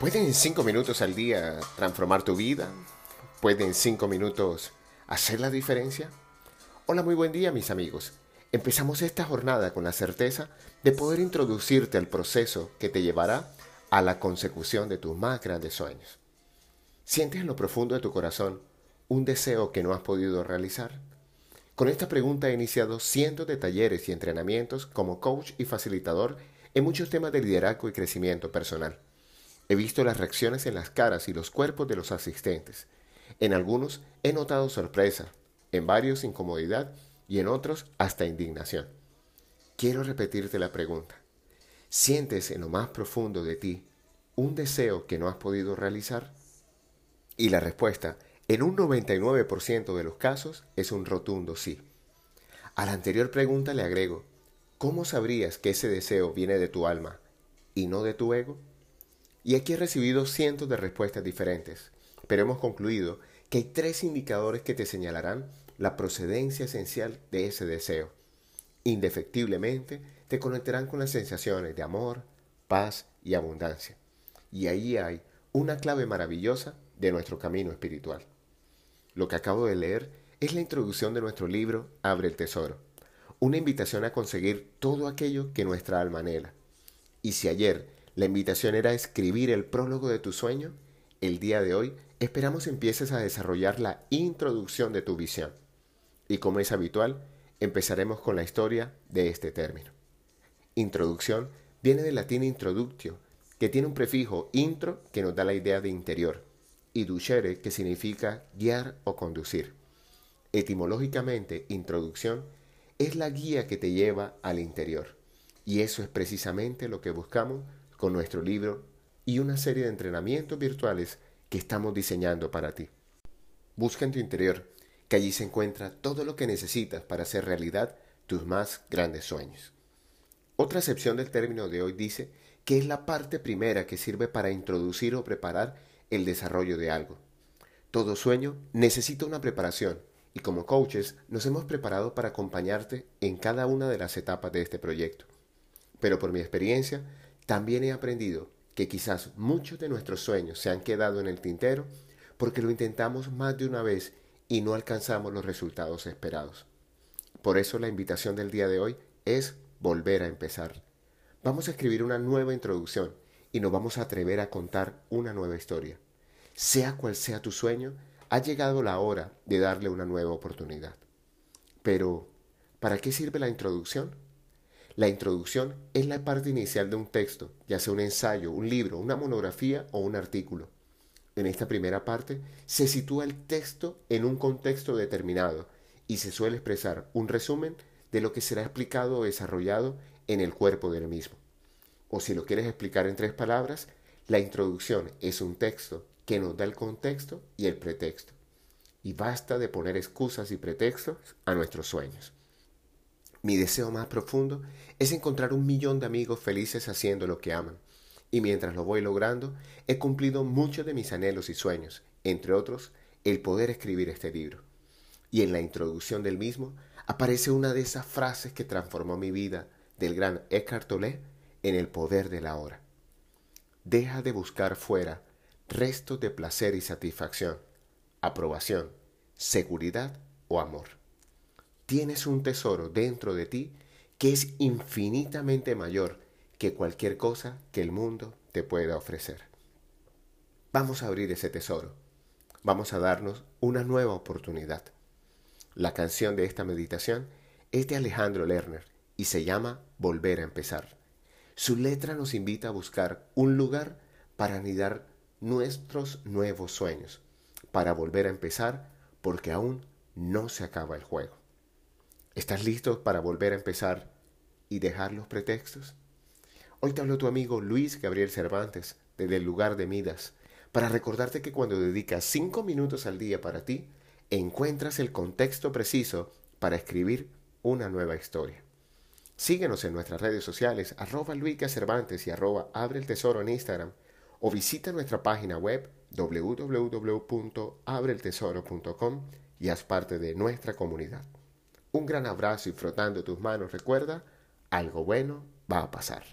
¿Pueden en cinco minutos al día transformar tu vida? ¿Pueden en cinco minutos hacer la diferencia? Hola, muy buen día mis amigos. Empezamos esta jornada con la certeza de poder introducirte al proceso que te llevará a la consecución de tus más grandes sueños. ¿Sientes en lo profundo de tu corazón un deseo que no has podido realizar? Con esta pregunta he iniciado cientos de talleres y entrenamientos como coach y facilitador en muchos temas de liderazgo y crecimiento personal. He visto las reacciones en las caras y los cuerpos de los asistentes. En algunos he notado sorpresa, en varios incomodidad y en otros hasta indignación. Quiero repetirte la pregunta. ¿Sientes en lo más profundo de ti un deseo que no has podido realizar? Y la respuesta, en un 99% de los casos, es un rotundo sí. A la anterior pregunta le agrego, ¿cómo sabrías que ese deseo viene de tu alma y no de tu ego? Y aquí he recibido cientos de respuestas diferentes, pero hemos concluido que hay tres indicadores que te señalarán la procedencia esencial de ese deseo. Indefectiblemente te conectarán con las sensaciones de amor, paz y abundancia. Y ahí hay una clave maravillosa de nuestro camino espiritual. Lo que acabo de leer es la introducción de nuestro libro Abre el Tesoro, una invitación a conseguir todo aquello que nuestra alma anhela. Y si ayer la invitación era escribir el prólogo de tu sueño. El día de hoy esperamos empieces a desarrollar la introducción de tu visión. Y como es habitual, empezaremos con la historia de este término. Introducción viene del latín introductio, que tiene un prefijo intro que nos da la idea de interior, y ducere que significa guiar o conducir. Etimológicamente, introducción es la guía que te lleva al interior, y eso es precisamente lo que buscamos con nuestro libro y una serie de entrenamientos virtuales que estamos diseñando para ti. Busca en tu interior, que allí se encuentra todo lo que necesitas para hacer realidad tus más grandes sueños. Otra acepción del término de hoy dice que es la parte primera que sirve para introducir o preparar el desarrollo de algo. Todo sueño necesita una preparación y como coaches nos hemos preparado para acompañarte en cada una de las etapas de este proyecto. Pero por mi experiencia, también he aprendido que quizás muchos de nuestros sueños se han quedado en el tintero porque lo intentamos más de una vez y no alcanzamos los resultados esperados. Por eso la invitación del día de hoy es volver a empezar. Vamos a escribir una nueva introducción y nos vamos a atrever a contar una nueva historia. Sea cual sea tu sueño, ha llegado la hora de darle una nueva oportunidad. Pero, ¿para qué sirve la introducción? La introducción es la parte inicial de un texto, ya sea un ensayo, un libro, una monografía o un artículo. En esta primera parte se sitúa el texto en un contexto determinado y se suele expresar un resumen de lo que será explicado o desarrollado en el cuerpo del mismo. O si lo quieres explicar en tres palabras, la introducción es un texto que nos da el contexto y el pretexto. Y basta de poner excusas y pretextos a nuestros sueños. Mi deseo más profundo es encontrar un millón de amigos felices haciendo lo que aman. Y mientras lo voy logrando, he cumplido muchos de mis anhelos y sueños, entre otros, el poder escribir este libro. Y en la introducción del mismo aparece una de esas frases que transformó mi vida del gran Eckhart Tolle en el poder de la hora. Deja de buscar fuera restos de placer y satisfacción, aprobación, seguridad o amor tienes un tesoro dentro de ti que es infinitamente mayor que cualquier cosa que el mundo te pueda ofrecer. Vamos a abrir ese tesoro. Vamos a darnos una nueva oportunidad. La canción de esta meditación es de Alejandro Lerner y se llama Volver a empezar. Su letra nos invita a buscar un lugar para anidar nuestros nuevos sueños, para volver a empezar porque aún no se acaba el juego. ¿Estás listo para volver a empezar y dejar los pretextos? Hoy te hablo tu amigo Luis Gabriel Cervantes desde el lugar de Midas para recordarte que cuando dedicas cinco minutos al día para ti, encuentras el contexto preciso para escribir una nueva historia. Síguenos en nuestras redes sociales, arroba Cervantes y arroba Abre el Tesoro en Instagram, o visita nuestra página web www.abreeltesoro.com y haz parte de nuestra comunidad un gran abrazo y frotando tus manos recuerda, algo bueno va a pasar.